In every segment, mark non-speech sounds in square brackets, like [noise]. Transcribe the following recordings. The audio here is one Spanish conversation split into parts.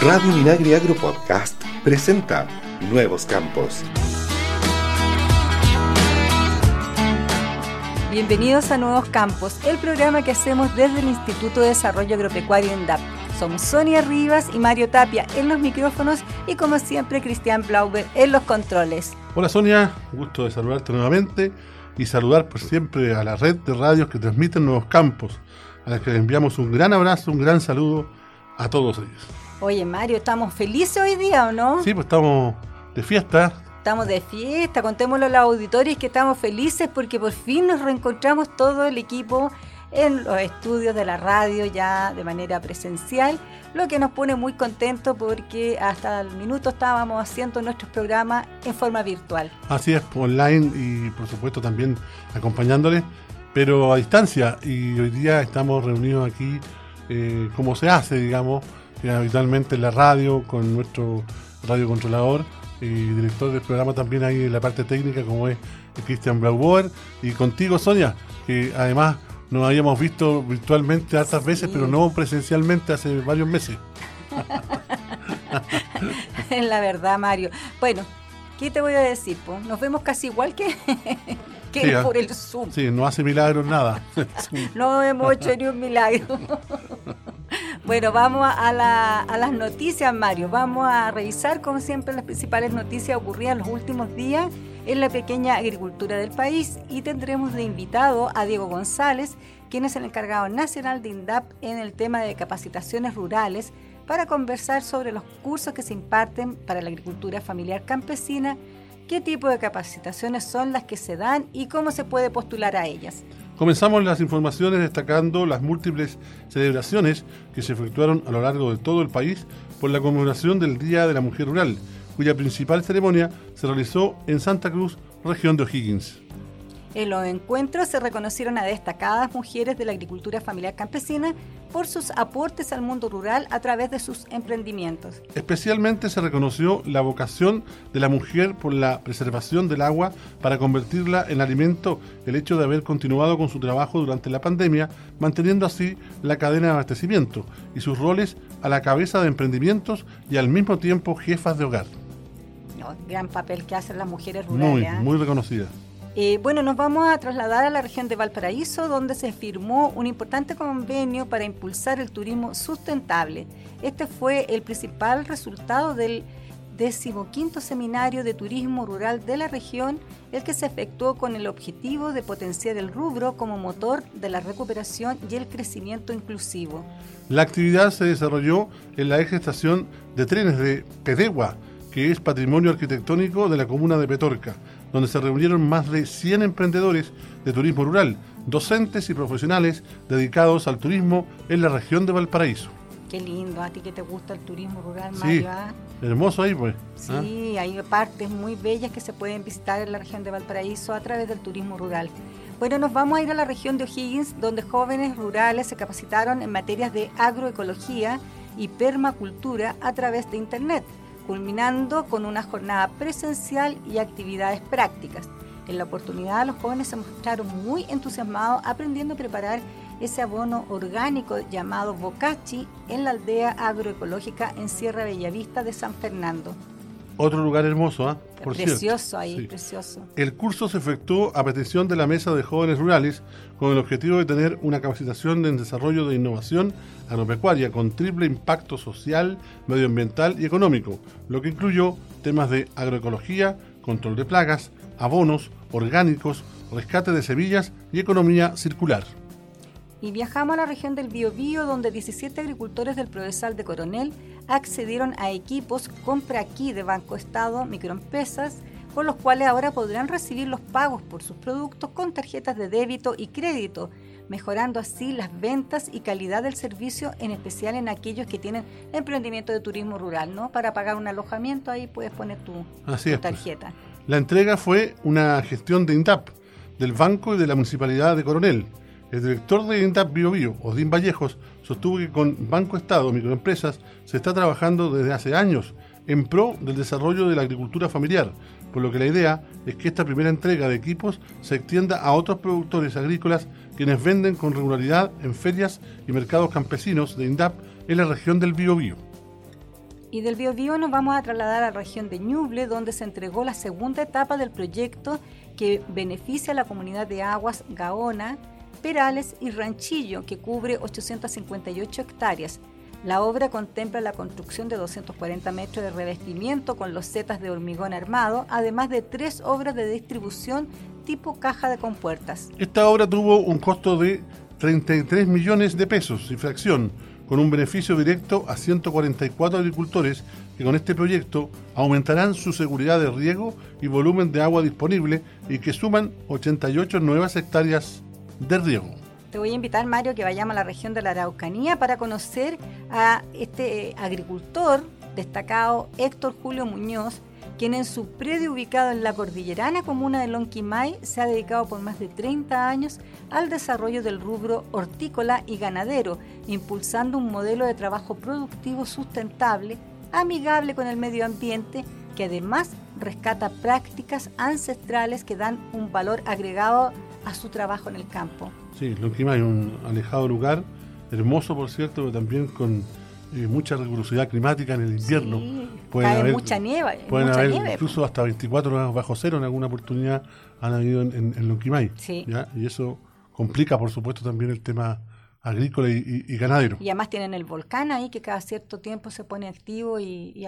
Radio Minagri Agro Podcast presenta Nuevos Campos. Bienvenidos a Nuevos Campos, el programa que hacemos desde el Instituto de Desarrollo Agropecuario INDAP. Somos Sonia Rivas y Mario Tapia en los micrófonos y como siempre Cristian Blauber en los controles. Hola Sonia, gusto de saludarte nuevamente y saludar por siempre a la red de radios que transmiten Nuevos Campos, a las que les enviamos un gran abrazo, un gran saludo a todos ellos. Oye Mario, ¿estamos felices hoy día o no? Sí, pues estamos de fiesta, Estamos de fiesta, contémoslo a los auditores que estamos felices porque por fin nos reencontramos todo el equipo en los estudios de la radio ya de manera presencial, lo que nos pone muy contentos porque hasta el minuto estábamos haciendo nuestros programas en forma virtual. Así es, online y por supuesto también acompañándoles, pero a distancia. Y hoy día estamos reunidos aquí eh, como se hace, digamos, habitualmente en la radio con nuestro radiocontrolador y director del programa también ahí en la parte técnica como es Christian Blauboer y contigo Sonia, que además nos habíamos visto virtualmente hartas veces, pero no presencialmente hace varios meses. Es [laughs] la verdad, Mario. Bueno, ¿qué te voy a decir? Pues nos vemos casi igual que, [laughs] que Sí, ah. por el Zoom. Sí, no hace milagros nada. [laughs] No hemos hecho ni un milagro. Bueno, vamos a, la- a las noticias, Mario. Vamos a revisar, como siempre, las principales noticias ocurridas en los últimos días en la pequeña agricultura del país y tendremos de invitado a Diego González, quien es el encargado nacional de INDAP en el tema de capacitaciones rurales, para conversar sobre los cursos que se imparten para la agricultura familiar campesina, qué tipo de capacitaciones son las que se dan y cómo se puede postular a ellas. Comenzamos las informaciones destacando las múltiples celebraciones que se efectuaron a lo largo de todo el país por la conmemoración del Día de la Mujer Rural, cuya principal ceremonia se realizó en Santa Cruz, región de O'Higgins. En los encuentros se reconocieron a destacadas mujeres de la agricultura familiar campesina por sus aportes al mundo rural a través de sus emprendimientos. Especialmente se reconoció la vocación de la mujer por la preservación del agua para convertirla en alimento, el hecho de haber continuado con su trabajo durante la pandemia, manteniendo así la cadena de abastecimiento y sus roles a la cabeza de emprendimientos y al mismo tiempo jefas de hogar. ¿no? Gran papel que hacen las mujeres Muy, rurales. ¿ah? muy reconocida. Eh, bueno, nos vamos a trasladar a la región de Valparaíso, donde se firmó un importante convenio para impulsar el turismo sustentable. Este fue el principal resultado del decimoquinto seminario de turismo rural de la región, el que se efectuó con el objetivo de potenciar el rubro como motor de la recuperación y el crecimiento inclusivo. La actividad se desarrolló en la ex estación de trenes de Pedegua, que es patrimonio arquitectónico de la comuna de Petorca, donde se reunieron más de 100 emprendedores de turismo rural, docentes y profesionales dedicados al turismo en la región de Valparaíso. Qué lindo, a ti que te gusta el turismo rural, Sí, Mario. ¿ah? hermoso ahí pues. ¿ah? Sí, hay partes muy bellas que se pueden visitar en la región de Valparaíso a través del turismo rural. Bueno, nos vamos a ir a la región de O'Higgins, donde jóvenes rurales se capacitaron en materias de agroecología y permacultura a través de Internet, culminando con una jornada presencial y actividades prácticas. En la oportunidad, los jóvenes se mostraron muy entusiasmados aprendiendo a preparar ese abono orgánico llamado bocachi en la aldea agroecológica en Sierra Bellavista de San Fernando. Otro lugar hermoso, ¿ah? Por precioso cierto. ahí, Sí. precioso. El curso se efectuó a petición de la Mesa de Jóvenes Rurales con el objetivo de tener una capacitación en desarrollo de innovación agropecuaria con triple impacto social, medioambiental y económico, lo que incluyó temas de agroecología, control de plagas, abonos, orgánicos, rescate de semillas y economía circular. Y viajamos a la región del Biobío, donde 17 agricultores del Prodesal de Coronel accedieron a equipos compra aquí de Banco Estado, microempresas, con los cuales ahora podrán recibir los pagos por sus productos con tarjetas de débito y crédito, mejorando así las ventas y calidad del servicio, en especial en aquellos que tienen emprendimiento de turismo rural, ¿no? Para pagar un alojamiento ahí puedes poner tu, Así tu es, pues. tarjeta. La entrega fue una gestión de INDAP, del Banco y de la Municipalidad de Coronel. El director de INDAP Bio Bio, Odín Vallejos, sostuvo que con Banco Estado Microempresas se está trabajando desde hace años en pro del desarrollo de la agricultura familiar, por lo que la idea es que esta primera entrega de equipos se extienda a otros productores agrícolas quienes venden con regularidad en ferias y mercados campesinos de INDAP en la región del Biobío. Y del Biobío nos vamos a trasladar a la región de Ñuble, donde se entregó la segunda etapa del proyecto que beneficia a la comunidad de aguas Gaona, Perales y Ranchillo, que cubre 858 hectáreas. La obra contempla la construcción de 240 metros de revestimiento con los setas de hormigón armado, además de tres obras de distribución tipo caja de compuertas. Esta obra tuvo un costo de 33 millones de pesos y fracción con un beneficio directo a 144 agricultores que con este proyecto aumentarán su seguridad de riego y volumen de agua disponible y que suman 88 nuevas hectáreas de riego. Te voy a invitar, Mario, que vayamos a la región de la Araucanía para conocer a este agricultor destacado, Héctor Julio Muñoz, quien en su predio ubicado en la cordillerana comuna de Lonquimay se ha dedicado por más de 30 años al desarrollo del rubro hortícola y ganadero, impulsando un modelo de trabajo productivo sustentable, amigable con el medio ambiente, que además rescata prácticas ancestrales que dan un valor agregado a su trabajo en el campo. Sí, Lonquimay, un alejado lugar, hermoso por cierto, pero también con eh, mucha rigurosidad climática en el invierno. Sí, cae mucha nieve. Pueden mucha haber nieve. incluso hasta 24 grados bajo cero en alguna oportunidad han habido en, en, en Lonquimay. Sí. ¿ya? Y eso complica, por supuesto, también el tema agrícola y, y- y ganadero. Y además tienen el volcán ahí que cada cierto tiempo se pone activo y, y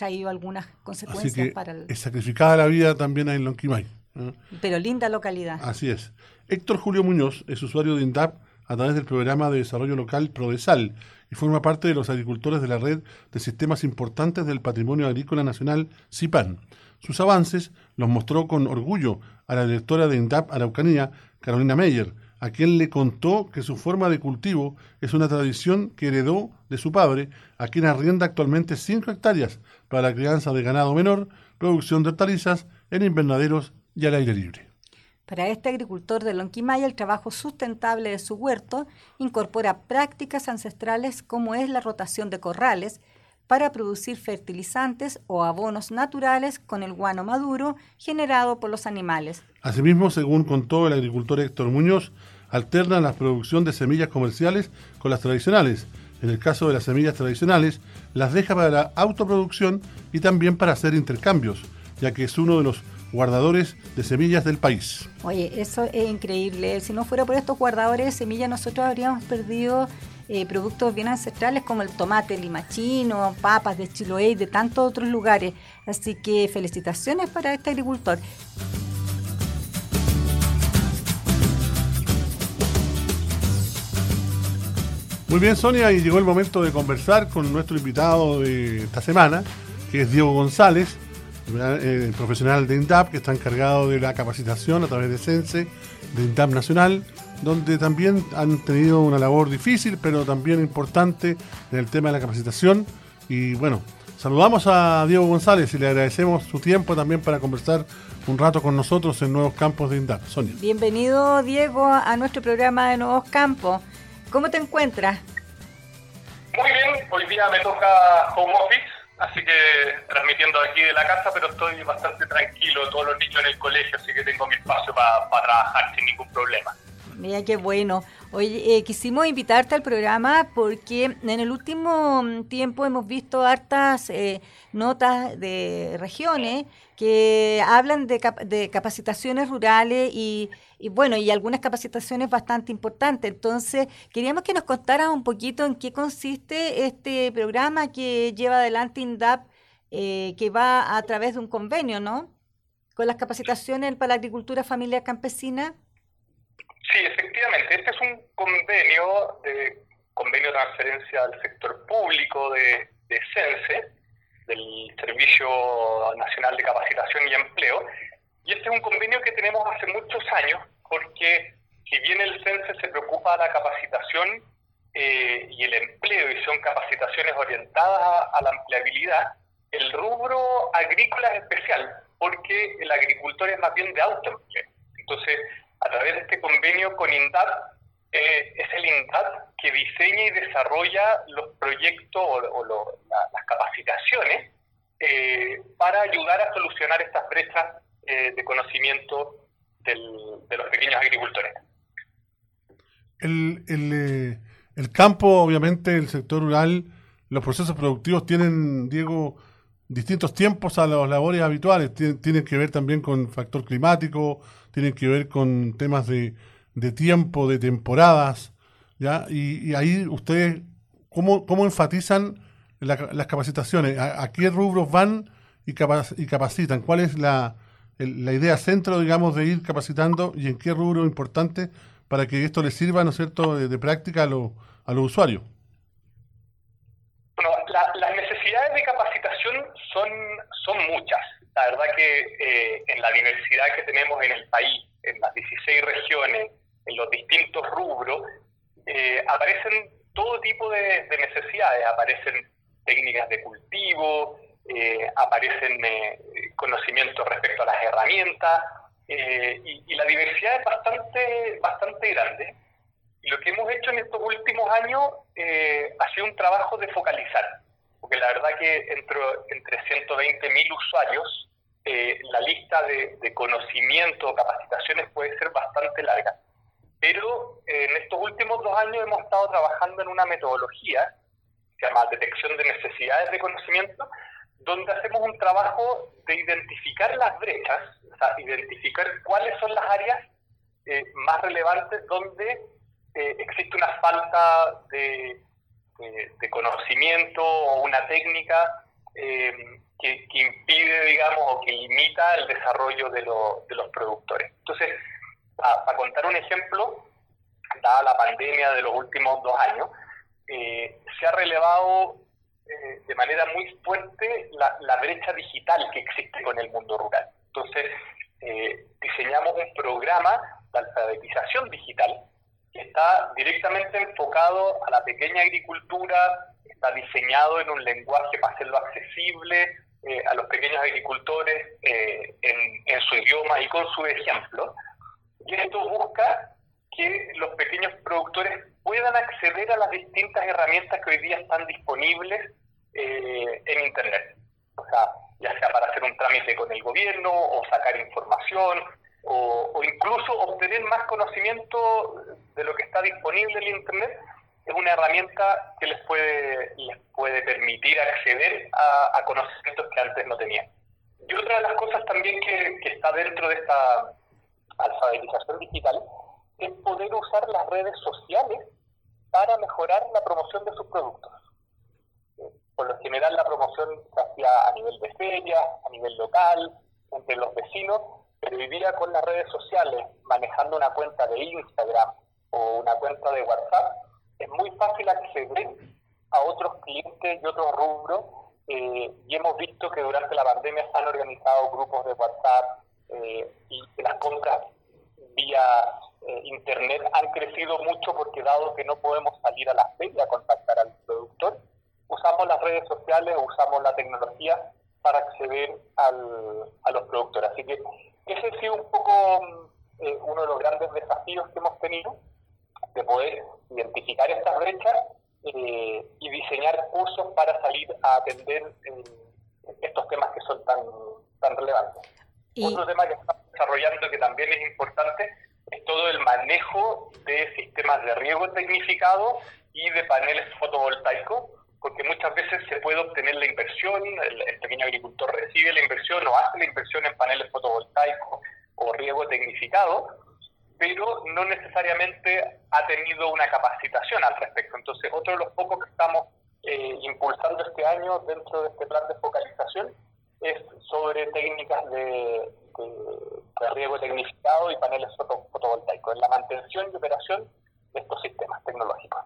traído algunas Así consecuencias que para el... es sacrificada la vida también en Lonquimay. ¿eh? Pero linda localidad. Así es. Héctor Julio Muñoz es usuario de INDAP a través del programa de desarrollo local Prodesal y forma parte de los agricultores de la red de sistemas importantes del patrimonio agrícola nacional CIPAN. Sus avances los mostró con orgullo a la directora de INDAP Araucanía, Carolina Meyer, a quien le contó que su forma de cultivo es una tradición que heredó de su padre, a quien arrienda actualmente 5 hectáreas para la crianza de ganado menor, producción de hortalizas en invernaderos y al aire libre. Para este agricultor de Lonquimaya, el trabajo sustentable de su huerto incorpora prácticas ancestrales como es la rotación de corrales para producir fertilizantes o abonos naturales con el guano maduro generado por los animales. Asimismo, según contó el agricultor Héctor Muñoz, alternan la producción de semillas comerciales con las tradicionales. En el caso de las semillas tradicionales, las deja para la autoproducción y también para hacer intercambios, ya que es uno de los guardadores de semillas del país. Oye, eso es increíble. Si no fuera por estos guardadores de semillas, nosotros habríamos perdido eh, productos bien ancestrales como el tomate limachino, papas de Chiloé y de tantos otros lugares. Así que felicitaciones para este agricultor. Muy bien, Sonia, y llegó el momento de conversar con nuestro invitado de esta semana, que es Diego González, eh, profesional de INDAP, que está encargado de la capacitación a través de CENSE, de INDAP Nacional, donde también han tenido una labor difícil, pero también importante en el tema de la capacitación. Y bueno, saludamos a Diego González y le agradecemos su tiempo también para conversar un rato con nosotros en Nuevos Campos de INDAP. Sonia. Bienvenido, Diego, a nuestro programa de Nuevos Campos. ¿Cómo te encuentras? Muy bien, hoy día me toca home office, así que transmitiendo aquí de la casa, pero estoy bastante tranquilo, todos los niños en el colegio, así que tengo mi espacio para trabajar sin ningún problema. Mira qué bueno. Oye, eh, quisimos invitarte al programa porque en el último mm, tiempo hemos visto hartas eh, notas de regiones que hablan de, cap- de capacitaciones rurales y, y, bueno, y algunas capacitaciones bastante importantes. Entonces, queríamos que nos contaras un poquito en qué consiste este programa que lleva adelante INDAP, eh, que va a través de un convenio, ¿no? Con las capacitaciones para la agricultura familiar campesina. Sí, efectivamente, este es un convenio, de, convenio de transferencia al sector público de, de CENSE, del Servicio Nacional de Capacitación y Empleo, y este es un convenio que tenemos hace muchos años, porque si bien el CENSE se preocupa de la capacitación eh, y el empleo, y son capacitaciones orientadas a, a la empleabilidad, el rubro agrícola es especial, porque el agricultor es más bien de autoempleo. Entonces, a través de este convenio con INDAP, eh, es el INDAP que diseña y desarrolla los proyectos o, lo, la, las capacitaciones eh, para ayudar a solucionar estas brechas eh, de conocimiento de los pequeños agricultores. El, el, eh, el campo, obviamente, el sector rural los procesos productivos tienen, Diego, distintos tiempos a las labores habituales. tienen que ver también con factor climático, tienen que ver con temas de, de tiempo, de temporadas, ¿ya? Y, ahí ustedes, ¿cómo, cómo enfatizan las capacitaciones? ¿A, qué rubros van y, y capacitan? ¿Cuál es la, la idea centro, digamos, de ir capacitando y en qué rubro importante para que esto les sirva, ¿no es cierto?, de, práctica a, lo, a los usuarios. Bueno, las necesidades de capacitación son, son muchas. La verdad que eh, en la diversidad que tenemos en el país, en las 16 regiones, en los distintos rubros, eh, aparecen todo tipo de, necesidades. Aparecen técnicas de cultivo, eh, aparecen conocimientos respecto a las herramientas, y, y, la diversidad es bastante, bastante grande. Y lo que hemos hecho en estos últimos años ha sido un trabajo de focalizar verdad que entre, entre 120.000 usuarios, eh, la lista de, conocimiento o capacitaciones puede ser bastante larga. Pero eh, en estos últimos dos años hemos estado trabajando en una metodología que se llama detección de necesidades de conocimiento, donde hacemos un trabajo de identificar las brechas, o sea, identificar cuáles son las áreas eh, más relevantes donde existe una falta de, de, conocimiento o una técnica eh, que, impide, digamos, o que limita el desarrollo de, de los productores. Entonces, para contar un ejemplo, dada la pandemia de los últimos dos años, eh, se ha relevado eh, de manera muy fuerte la, la, brecha digital que existe con el mundo rural. Entonces, diseñamos un programa de alfabetización digital está directamente enfocado a la pequeña agricultura, está diseñado en un lenguaje para hacerlo accesible eh, a los pequeños agricultores eh, en, su idioma y con su ejemplo. Y esto busca que los pequeños productores puedan acceder a las distintas herramientas que hoy día están disponibles eh, en Internet. O sea, ya sea para hacer un trámite con el gobierno o sacar información o, incluso obtener más conocimiento de lo que está disponible en Internet, es una herramienta que les puede, les puede permitir acceder a, conocimientos que antes no tenían. Y otra de las cosas también que, que está dentro de esta alfabetización digital es poder usar las redes sociales para mejorar la promoción de sus productos. Por lo general la promoción se hacía a nivel de feria, a nivel local, entre los vecinos, hoy día con las redes sociales, manejando una cuenta de Instagram o una cuenta de WhatsApp, es muy fácil acceder a otros clientes y otros rubros. Eh, y hemos visto que durante la pandemia se han organizado grupos de WhatsApp eh, y que las compras vía eh, Internet han crecido mucho porque dado que no podemos salir a la feria a contactar al productor, usamos las redes sociales, usamos la tecnología para acceder al, a los productores. Así que ese ha sido un poco mm, eh, uno de los grandes desafíos que hemos tenido, de poder identificar estas brechas eh, y diseñar cursos para salir a atender eh, estos temas que son tan, tan relevantes. Otro tema que estamos desarrollando que también es importante es todo el manejo de sistemas de riego tecnificado y de paneles fotovoltaicos porque muchas veces se puede obtener la inversión, el, pequeño agricultor recibe la inversión o hace la inversión en paneles fotovoltaicos riego tecnificado, pero no necesariamente ha tenido una capacitación al respecto. Entonces, otro de los pocos que estamos eh, impulsando este año dentro de este plan de focalización es sobre técnicas de, riego tecnificado y paneles fotovoltaicos, en la mantención y operación de estos sistemas tecnológicos.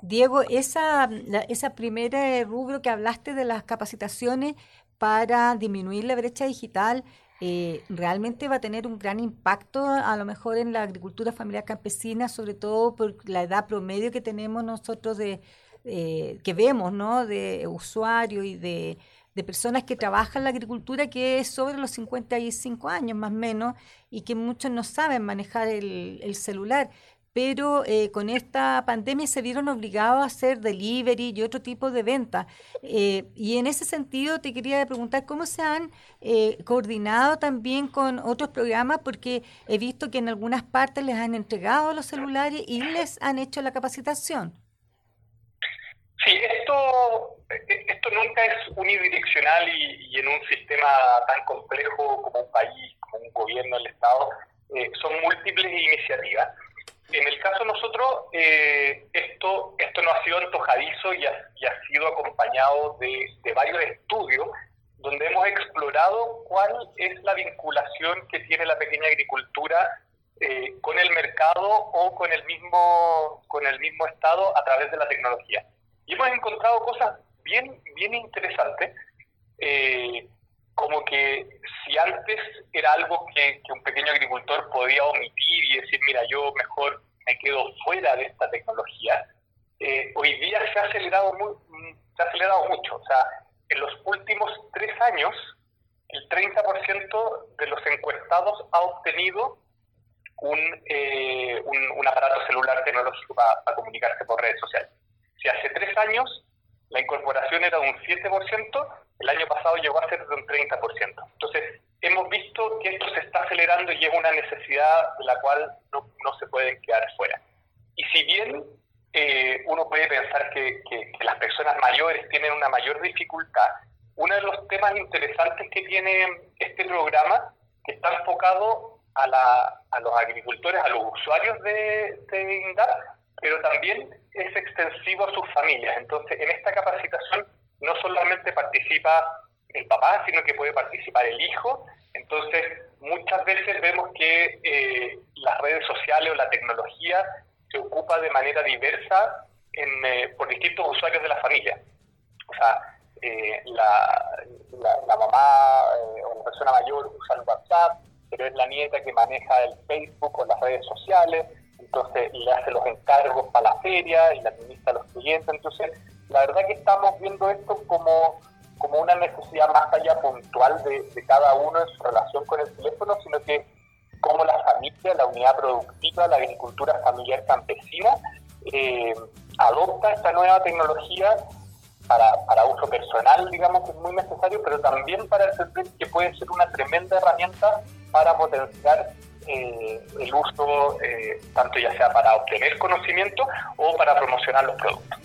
Diego, esa, esa primera rubro que hablaste de las capacitaciones para disminuir la brecha digital, eh, realmente va a tener un gran impacto a lo mejor en la agricultura familiar campesina, sobre todo por la edad promedio que tenemos nosotros de eh, que vemos, ¿no? De usuarios y de, personas que trabajan la agricultura que es sobre los 55 años más o menos y que muchos no saben manejar el, el celular pero eh, con esta pandemia se vieron obligados a hacer delivery y otro tipo de venta. Eh, y en ese sentido te quería preguntar cómo se han eh, coordinado también con otros programas, porque he visto que en algunas partes les han entregado los celulares y les han hecho la capacitación. Sí, esto unidireccional y, en un sistema tan complejo como un país, como un gobierno, el Estado, eh, son múltiples iniciativas. En el caso de nosotros, eh, esto, esto no ha sido antojadizo y ha, sido acompañado de, de, varios estudios donde hemos explorado cuál es la vinculación que tiene la pequeña agricultura eh, con el mercado o con el mismo con el mismo estado a través de la tecnología. Y hemos encontrado cosas bien bien interesantes. Eh, como que si antes era algo que, un pequeño agricultor podía omitir y decir mira yo mejor me quedo fuera de esta tecnología eh, hoy día se ha acelerado muy, se ha acelerado mucho o sea en los últimos tres años el 30% de los encuestados ha obtenido eh, un, un, aparato celular tecnológico para, comunicarse por redes sociales. Si hace tres años la incorporación era de un 7%, el año pasado llegó a ser de un 30%. Entonces, hemos visto que esto se está acelerando y es una necesidad de la cual no, no se pueden quedar fuera. Y si bien eh, uno puede pensar que, las personas mayores tienen una mayor dificultad, uno de los temas interesantes que tiene este programa, que está enfocado a, los agricultores, a los usuarios de INDAP, pero también es extensivo a sus familias. Entonces, en esta capacitación no solamente participa el papá, sino que puede participar el hijo. Entonces, muchas veces vemos que eh, las redes sociales o la tecnología se ocupa de manera diversa en, eh, por distintos usuarios de la familia. O sea, eh, la, la, mamá o la persona mayor usa el WhatsApp, pero es la nieta que maneja el Facebook o las redes sociales, entonces le hace los encargos para la feria y la administra a los clientes. Entonces, la verdad que estamos viendo esto como, como una necesidad más allá puntual de, cada uno en su relación con el teléfono, sino que como la familia, la unidad productiva, la agricultura familiar campesina, eh, adopta esta nueva tecnología para, para uso personal, digamos que es muy necesario, pero también para entender que puede ser una tremenda herramienta para potenciar eh, el uso, eh, tanto ya sea para obtener conocimiento o para promocionar los productos.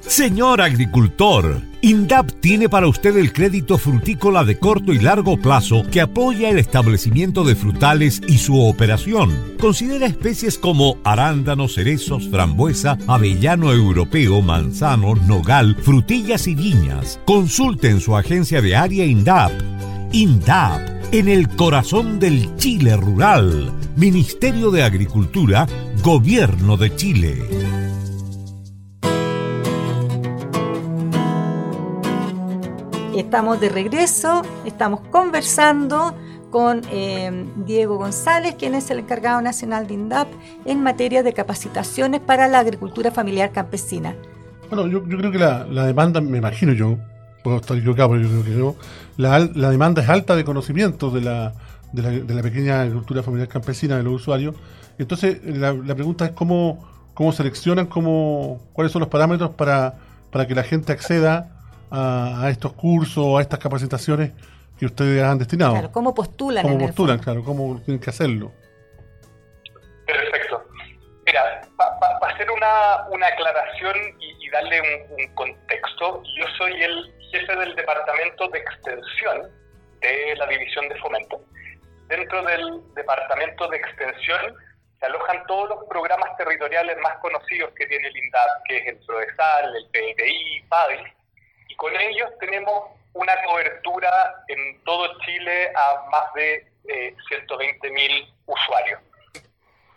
Señor agricultor, INDAP tiene para usted el crédito frutícola de corto y largo plazo que apoya el establecimiento de frutales y su operación. Considera especies como arándanos, cerezos, frambuesa, avellano europeo, manzano, nogal, frutillas y viñas. Consulte en su agencia de área INDAP. INDAP, en el corazón del Chile rural. Ministerio de Agricultura, Gobierno de Chile. Estamos de regreso, estamos conversando con eh, Diego González, quien es el encargado nacional de INDAP en materia de capacitaciones para la agricultura familiar campesina. Bueno, yo, creo que la, demanda, me imagino yo, puedo estar equivocado, pero yo creo que no, la, demanda es alta de conocimiento de la, de la, la pequeña agricultura familiar campesina de los usuarios. Entonces, la, pregunta es cómo, cómo seleccionan, cómo, cuáles son los parámetros para, para que la gente acceda a, estos cursos, a estas capacitaciones que ustedes han destinado. Claro, ¿cómo postulan? ¿Cómo postulan, claro? ¿Cómo tienen que hacerlo? Perfecto. Mira, para hacer una, una aclaración y, darle un, contexto, yo soy el jefe del departamento de extensión de la división de fomento. Dentro del departamento de extensión se alojan todos los programas territoriales más conocidos que tiene el INDAP, que es el PRODESAL, el PDI, PADI, y con ellos tenemos una cobertura en todo Chile a más de eh, 120.000 usuarios.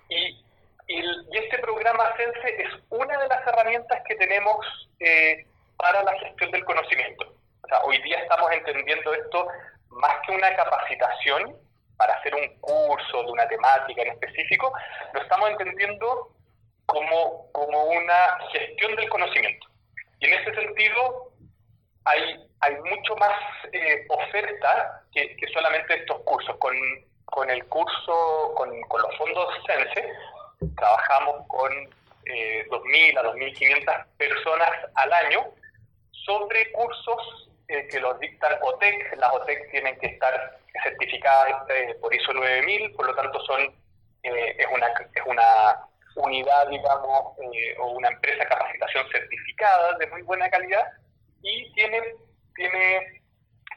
Y, este programa CENSE es una de las herramientas que tenemos eh, para la gestión del conocimiento. O sea, hoy día estamos entendiendo esto más que una capacitación para hacer un curso de una temática en específico, lo estamos entendiendo como, como una gestión del conocimiento. Y en ese sentido, hay, hay mucho más eh, oferta que, solamente estos cursos. Con, con el curso, con, los fondos CENSE, trabajamos con eh, 2.000 a 2.500 personas al año sobre cursos eh, que los dictan OTEC. Las OTEC tienen que estar certificadas eh, por ISO 9000, por lo tanto son eh, es, una, es una unidad, digamos, o una empresa de capacitación certificada de muy buena calidad y tiene, tiene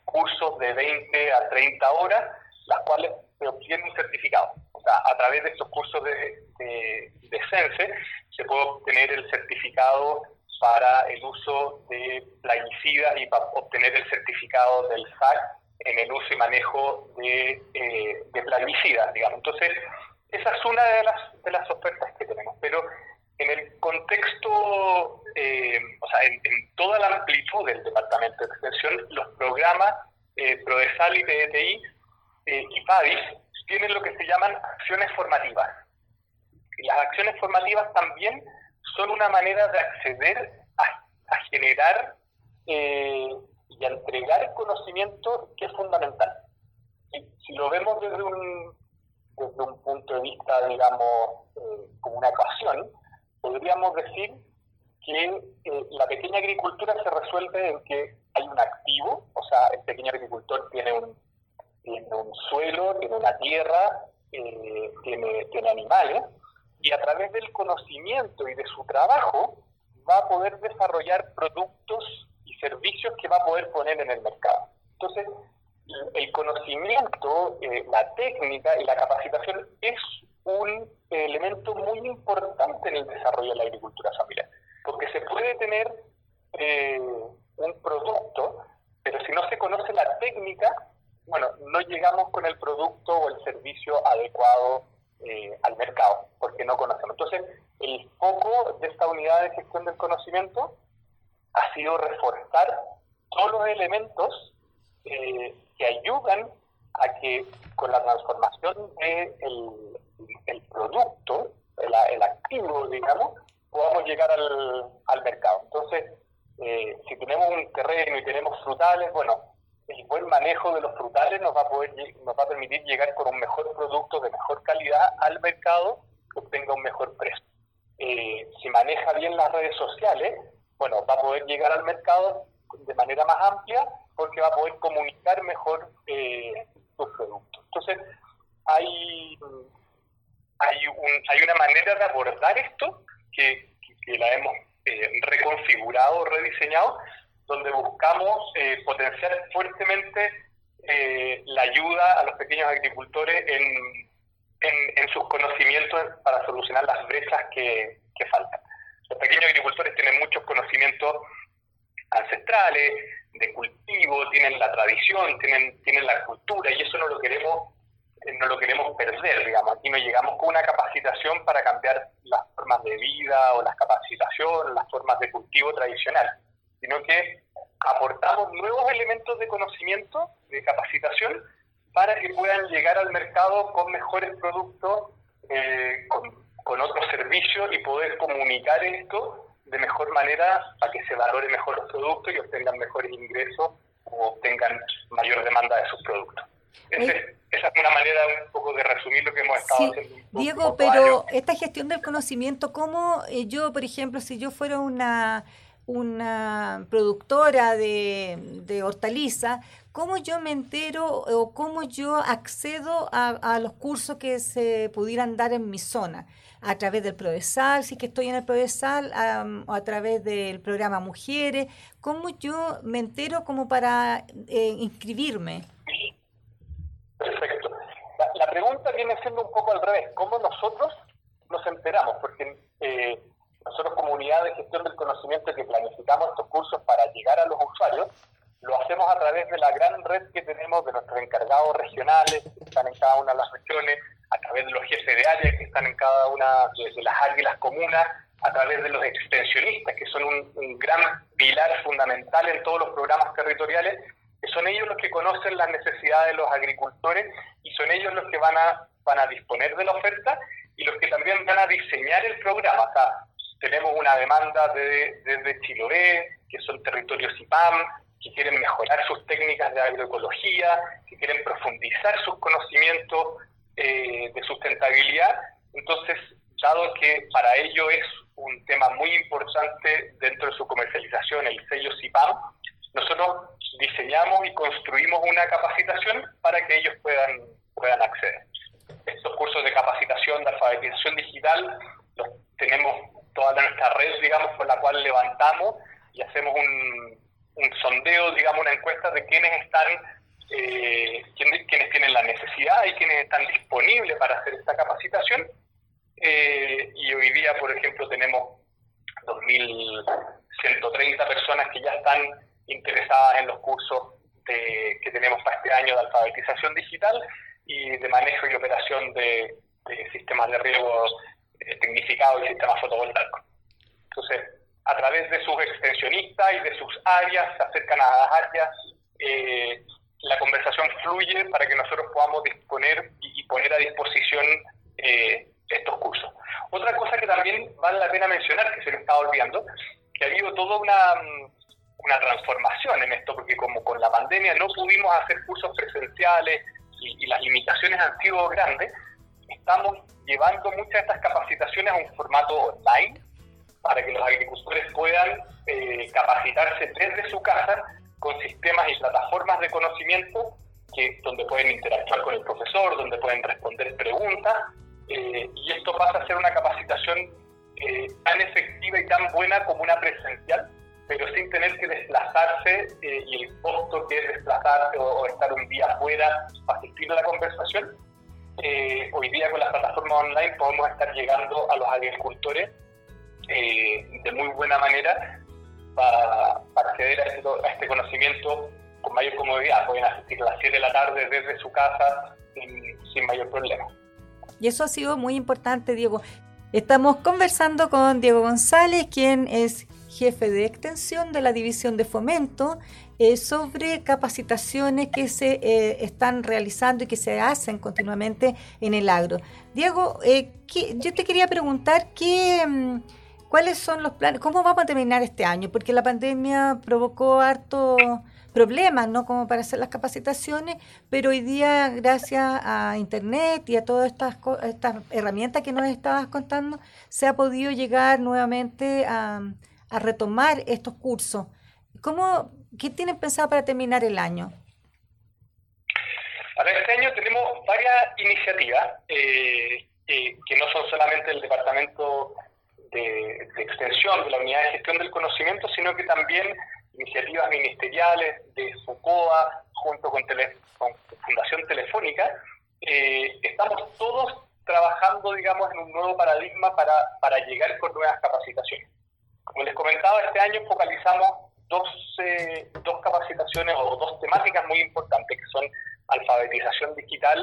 cursos de 20 a 30 horas, las cuales se obtiene un certificado. O sea, a través de estos cursos de, de, de Sense se puede obtener el certificado para el uso de plaguicidas y para obtener el certificado del SAC en el uso y manejo de, eh, de plaguicidas, digamos. Entonces, esa es una de las, de las ofertas que tenemos, pero en el contexto, eh, o sea, en, toda la amplitud del Departamento de Extensión, los programas eh, PRODESAL y PDTI eh, y PADIS tienen lo que se llaman acciones formativas. Y las acciones formativas también son una manera de acceder a, generar eh, y a entregar conocimiento que es fundamental. Si, lo vemos desde un, desde un punto de vista, digamos, como una ecuación, podríamos decir que eh, la pequeña agricultura se resuelve en que hay un activo, o sea, el pequeño agricultor tiene un, tiene un suelo, tiene una tierra, tiene, tiene animales, y a través del conocimiento y de su trabajo va a poder desarrollar productos y servicios que va a poder poner en el mercado. Entonces, el conocimiento, eh, la técnica y la capacitación es un elemento muy importante en el desarrollo de la agricultura familiar, porque se puede tener eh, un producto, pero si no se conoce la técnica, bueno, no llegamos con el producto o el servicio adecuado eh, al mercado, porque no conocemos. Entonces, el foco de esta unidad de gestión del conocimiento ha sido reforzar todos los elementos eh, que ayudan a que con la transformación del de el, producto, el, podamos llegar al, al mercado. Entonces, eh, si tenemos un terreno y tenemos frutales, bueno, el buen manejo de los frutales nos va a poder nos va a permitir llegar con un mejor producto de mejor calidad al mercado que obtenga un mejor precio. Eh, si maneja bien las redes sociales, bueno, va a poder llegar al mercado de manera más amplia porque va a poder comunicar mejor eh, sus productos. Entonces, hay, hay, un, hay una manera de abordar esto que, la hemos eh, rediseñado, donde buscamos eh, potenciar fuertemente eh, la ayuda a los pequeños agricultores en, en, sus conocimientos para solucionar las brechas que, que, faltan. Los pequeños agricultores tienen muchos conocimientos ancestrales, de cultivo, tienen la tradición, tienen, tienen la cultura y eso no lo queremos eh, no lo queremos perder, digamos. Aquí no llegamos con una capacitación para cambiar las formas de vida o las capacitaciones, las formas de cultivo tradicional sino que aportamos nuevos elementos de conocimiento, de capacitación, para que puedan llegar al mercado con mejores productos, eh, con, otros servicios y poder comunicar esto de mejor manera para que se valore mejor los productos y obtengan mejores ingresos o obtengan mayor demanda de sus productos. esa es una manera un poco de resumir lo que hemos estado haciendo. Diego, pero esta gestión del conocimiento, ¿cómo eh, yo, por ejemplo, si yo fuera una una productora de, de hortaliza, ¿cómo yo me entero o cómo yo accedo a, los cursos que se pudieran dar en mi zona? A través del Prodesal, si que estoy en el Prodesal, o a través del programa Mujeres. ¿Cómo yo me entero como para eh, inscribirme? Perfecto. La, pregunta viene siendo un poco al revés. ¿Cómo nosotros nos enteramos? Porque eh, nosotros como unidad de gestión del conocimiento que planificamos estos cursos para llegar a los usuarios, lo hacemos a través de la gran red que tenemos de nuestros encargados regionales que están en cada una de las regiones, a través de los jefes de área que están en cada una de, las áreas y las comunas, a través de los extensionistas, que son un, gran pilar fundamental en todos los programas territoriales, que son ellos los que conocen las necesidades de los agricultores y son ellos los que van a, van a disponer de la oferta y los que también van a diseñar el programa. O sea, tenemos una demanda de, desde Chiloé, que son territorios IPAM, que quieren mejorar sus técnicas de agroecología, que quieren profundizar sus conocimientos eh, de sustentabilidad. Entonces, dado que para ello es un tema muy importante dentro de su comercialización, el sello CIPAM, nosotros diseñamos y construimos una capacitación para que ellos puedan, puedan acceder. Estos cursos de capacitación, de alfabetización digital, los tenemos toda nuestra red, digamos, con la cual levantamos y hacemos un, sondeo, digamos, una encuesta de quiénes están, eh, quiénes, tienen la necesidad y quiénes están disponibles para hacer esta capacitación. Eh, y hoy día, por ejemplo, tenemos 2.130 personas que ya están interesadas en los cursos que tenemos para este año de alfabetización digital y de manejo y operación de, sistemas de riego eh, tecnificados y sistemas fotovoltaicos. Entonces, a través de sus extensionistas y de sus áreas, se acercan a las áreas, eh, la conversación fluye para que nosotros podamos disponer y, poner a disposición eh, estos cursos. Otra cosa que también vale la pena mencionar, que se me estaba olvidando, que ha habido toda una, una transformación en esto, porque como con la pandemia no pudimos hacer cursos presenciales y, y las limitaciones han sido grandes, estamos llevando muchas de estas capacitaciones a un formato online para que los agricultores puedan eh, capacitarse desde su casa con sistemas y plataformas de conocimiento que, donde pueden interactuar con el profesor, donde pueden responder preguntas, eh, y esto pasa a ser una capacitación eh, tan efectiva y tan buena como una presencial, pero sin tener que desplazarse y el costo que es desplazarse o, estar un día afuera asistir a la conversación. Hoy día con las plataformas online podemos estar llegando a los agricultores eh, de muy buena manera para, acceder a este, a este, conocimiento con mayor comodidad. Pueden asistir a las 7 de la tarde desde su casa sin, mayor problema. Y eso ha sido muy importante, Diego. Estamos conversando con Diego González, quien es jefe de extensión de la División de Fomento, eh, sobre capacitaciones que se eh, están realizando y que se hacen continuamente en el agro. Diego, yo te quería preguntar qué... Mm, ¿Cuáles son los planes? ¿Cómo vamos a terminar este año? Porque la pandemia provocó harto problemas, ¿no? Como para hacer las capacitaciones, pero hoy día, gracias a Internet y a todas estas, estas herramientas que nos estabas contando, se ha podido llegar nuevamente a, retomar estos cursos. ¿Cómo, ¿Qué tienen pensado para terminar el año? Para este año tenemos varias iniciativas eh, que no son solamente el Departamento de, extensión de la unidad de gestión del conocimiento, sino que también iniciativas ministeriales de FUCOA junto con, Fundación Telefónica, eh, estamos todos trabajando, digamos, en un nuevo paradigma para, para llegar con nuevas capacitaciones. Como les comentaba, este año focalizamos dos, dos capacitaciones o dos temáticas muy importantes, que son alfabetización digital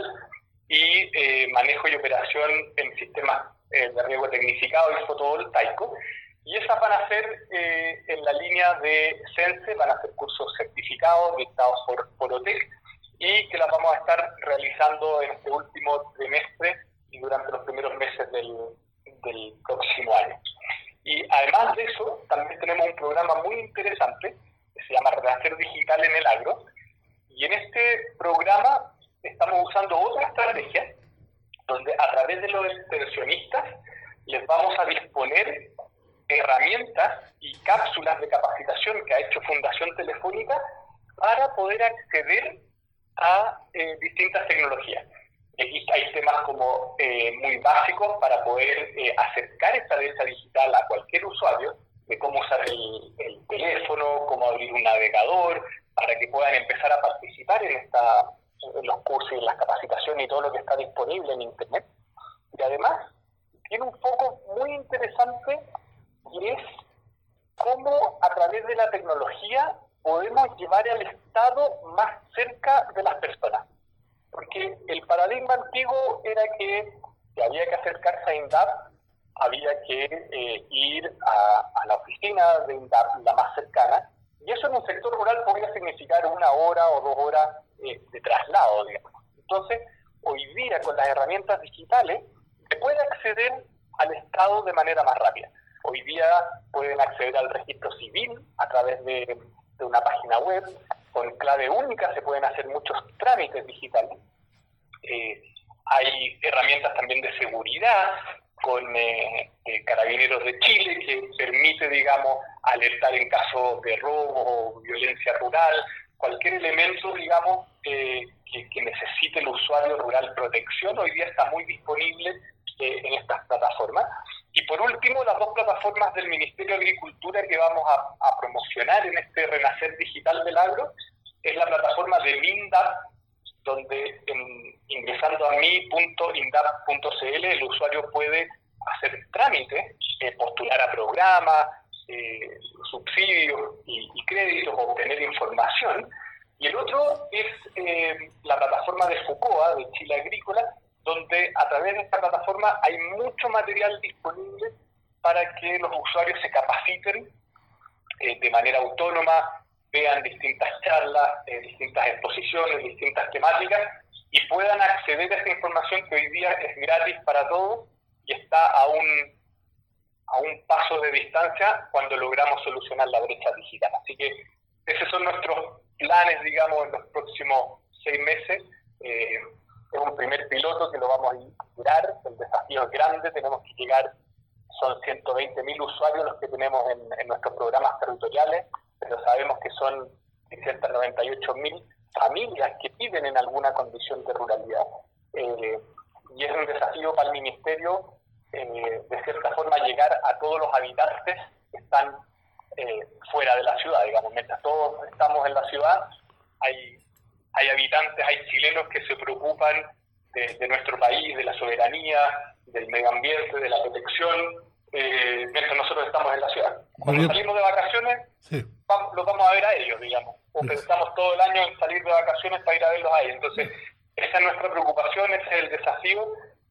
y eh, manejo y operación en sistemas eh, de riego tecnificado y fotovoltaico. Y esas van a ser eh, en la línea de CENSE, van a ser cursos certificados dictados por, por OTEC y que las vamos a estar realizando en este último trimestre y durante los primeros meses del, del próximo año. Y además de eso, también tenemos un programa muy interesante que se llama Renacer Digital en el Agro. Y en este programa estamos usando otra estrategia donde a través de los extensionistas les vamos a disponer herramientas y cápsulas de capacitación que ha hecho Fundación Telefónica para poder acceder a eh, distintas tecnologías. Aquí hay temas como eh, muy básicos para poder eh, acercar esta derecha digital a cualquier usuario, de cómo usar el, el, teléfono, cómo abrir un navegador, para que puedan empezar a participar en esta, los cursos y las capacitaciones y todo lo que está disponible en Internet. Y además tiene un foco muy interesante y es cómo a través de la tecnología podemos llevar al Estado más cerca de las personas. Porque el paradigma antiguo era que había que acercarse a INDAP, había que eh, ir a, a, la oficina de INDAP, la más cercana, y eso en un sector rural podría significar una hora o dos horas eh, de traslado, digamos. Entonces, hoy día con las herramientas digitales se puede acceder al Estado de manera más rápida. Hoy día pueden acceder al registro civil a través de, una página web, con clave única se pueden hacer muchos trámites digitales. Eh, hay herramientas también de seguridad con eh, Carabineros de Chile, que permite, digamos, alertar en caso de robo o violencia rural, cualquier elemento, digamos, que, necesite el usuario rural protección, hoy día está muy disponible eh, en estas plataformas. Y por último, las dos plataformas del Ministerio de Agricultura que vamos a, promocionar en este renacer digital del agro es la plataforma de MINDAP, donde ingresando a mi.indap.cl el usuario puede hacer trámites, eh, postular a programas, eh, subsidios y, créditos, obtener información. Y el otro es eh, la plataforma de FUCOA, de Chile Agrícola, donde a través de esta plataforma hay mucho material disponible para que los usuarios se capaciten eh, de manera autónoma, vean distintas charlas, distintas exposiciones, distintas temáticas y puedan acceder a esta información que hoy día es gratis para todos y está a un a un paso de distancia cuando logramos solucionar la brecha digital. Así que esos son nuestros planes, digamos, en los próximos seis meses. Eh, es un primer piloto que lo vamos a inaugurar, el desafío es grande, tenemos que llegar, son 120 mil usuarios los que tenemos en, nuestros programas territoriales, pero sabemos que son 698 mil familias que viven en alguna condición de ruralidad. Eh, y es un desafío para el Ministerio eh, de cierta forma llegar a todos los habitantes que están eh, fuera de la ciudad, digamos, mientras todos estamos en la ciudad, hay, hay habitantes, hay chilenos que se preocupan de, nuestro país, de la soberanía, del medio ambiente, de la protección, eh, mientras nosotros estamos en la ciudad. Cuando salimos de vacaciones, vamos, los vamos a ver a ellos, digamos, o pensamos todo el año en salir de vacaciones para ir a verlos a ellos. Entonces, esa es nuestra preocupación, ese es el desafío.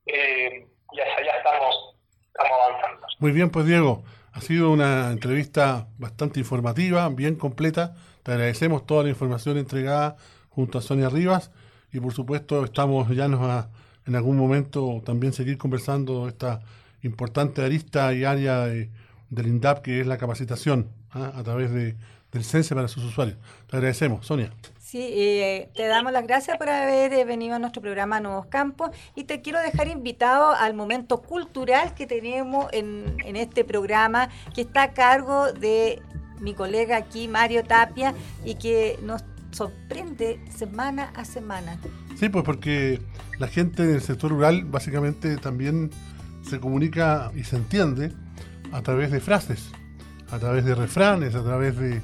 Eh, y hacia allá estamos, estamos avanzando. Muy bien, pues Diego, ha sido una entrevista bastante informativa, bien completa. Te agradecemos toda la información entregada junto a Sonia Rivas y por supuesto estamos ya nos a, en algún momento también seguir conversando esta importante arista y área del INDAP que es la capacitación ¿ah? a través de, del CENSE para sus usuarios. Te agradecemos, Sonia. Sí, eh, te damos las gracias por haber eh, venido a nuestro programa Nuevos Campos y te quiero dejar invitado al momento cultural que tenemos en, en este programa que está a cargo de mi colega aquí, Mario Tapia, y que nos sorprende semana a semana. Sí, pues porque la gente del sector rural básicamente también se comunica y se entiende a través de frases, a través de refranes, a través de,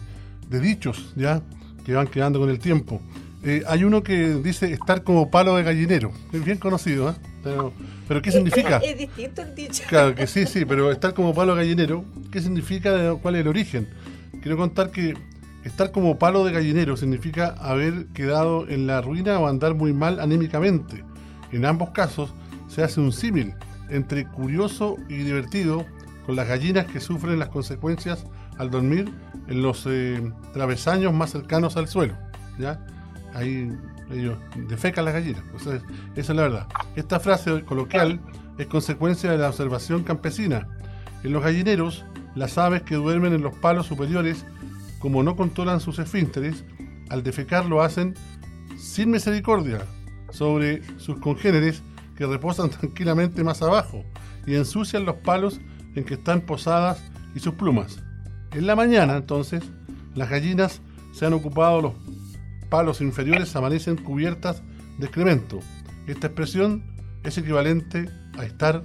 de dichos, ¿ya? que van quedando con el tiempo. Eh, hay uno que dice estar como palo de gallinero, es bien conocido, ¿eh? pero, pero ¿qué significa? Es distinto el dicho. Claro que sí, sí, pero estar como palo de gallinero, ¿qué significa? ¿Cuál es el origen? Quiero contar que estar como palo de gallinero significa haber quedado en la ruina o andar muy mal anímicamente. En ambos casos se hace un símil entre curioso y divertido con las gallinas que sufren las consecuencias al dormir en los eh, travesaños más cercanos al suelo. ¿ya? Ahí ellos defecan las gallinas. Pues, esa es la verdad. Esta frase coloquial es consecuencia de la observación campesina. En los gallineros, las aves que duermen en los palos superiores, como no controlan sus esfínteres, al defecar lo hacen sin misericordia sobre sus congéneres que reposan [laughs] tranquilamente más abajo y ensucian los palos en que están posadas y sus plumas. En la mañana, entonces, las gallinas se han ocupado los palos inferiores, amanecen cubiertas de excremento. Esta expresión es equivalente a estar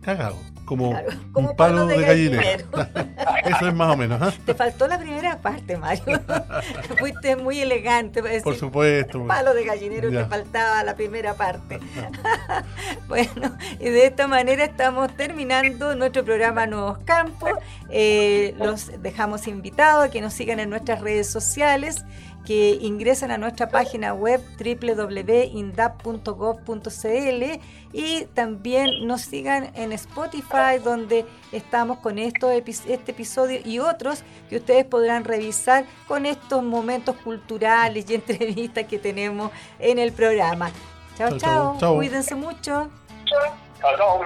cagado como, un palo, de, gallinero. [laughs] Eso es más o menos. ¿ah? Te faltó la primera parte, Mario. [laughs] Fuiste muy elegante. Por supuesto. Palo de gallinero, te faltaba la primera parte. [laughs] bueno, y de esta manera estamos terminando nuestro programa Nuevos Campos. Eh, los dejamos invitados a que nos sigan en nuestras redes sociales que ingresen a nuestra página web www.indap.gov.cl y también nos sigan en Spotify donde estamos con esto, este episodio y otros que ustedes podrán revisar con estos momentos culturales y entrevistas que tenemos en el programa. Chao, chao. Cuídense mucho. Chao, chao.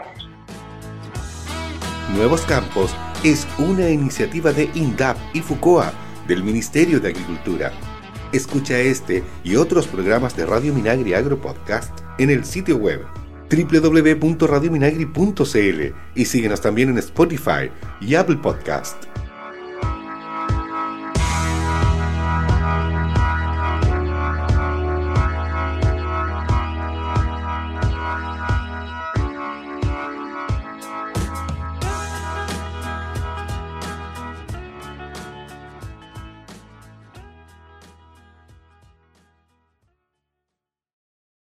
Nuevos Campos es una iniciativa de INDAP y FUCOA del Ministerio de Agricultura. Escucha este y otros programas de Radio Minagri Agro Podcast en el sitio web www.radiominagri.cl y síguenos también en Spotify y Apple Podcast.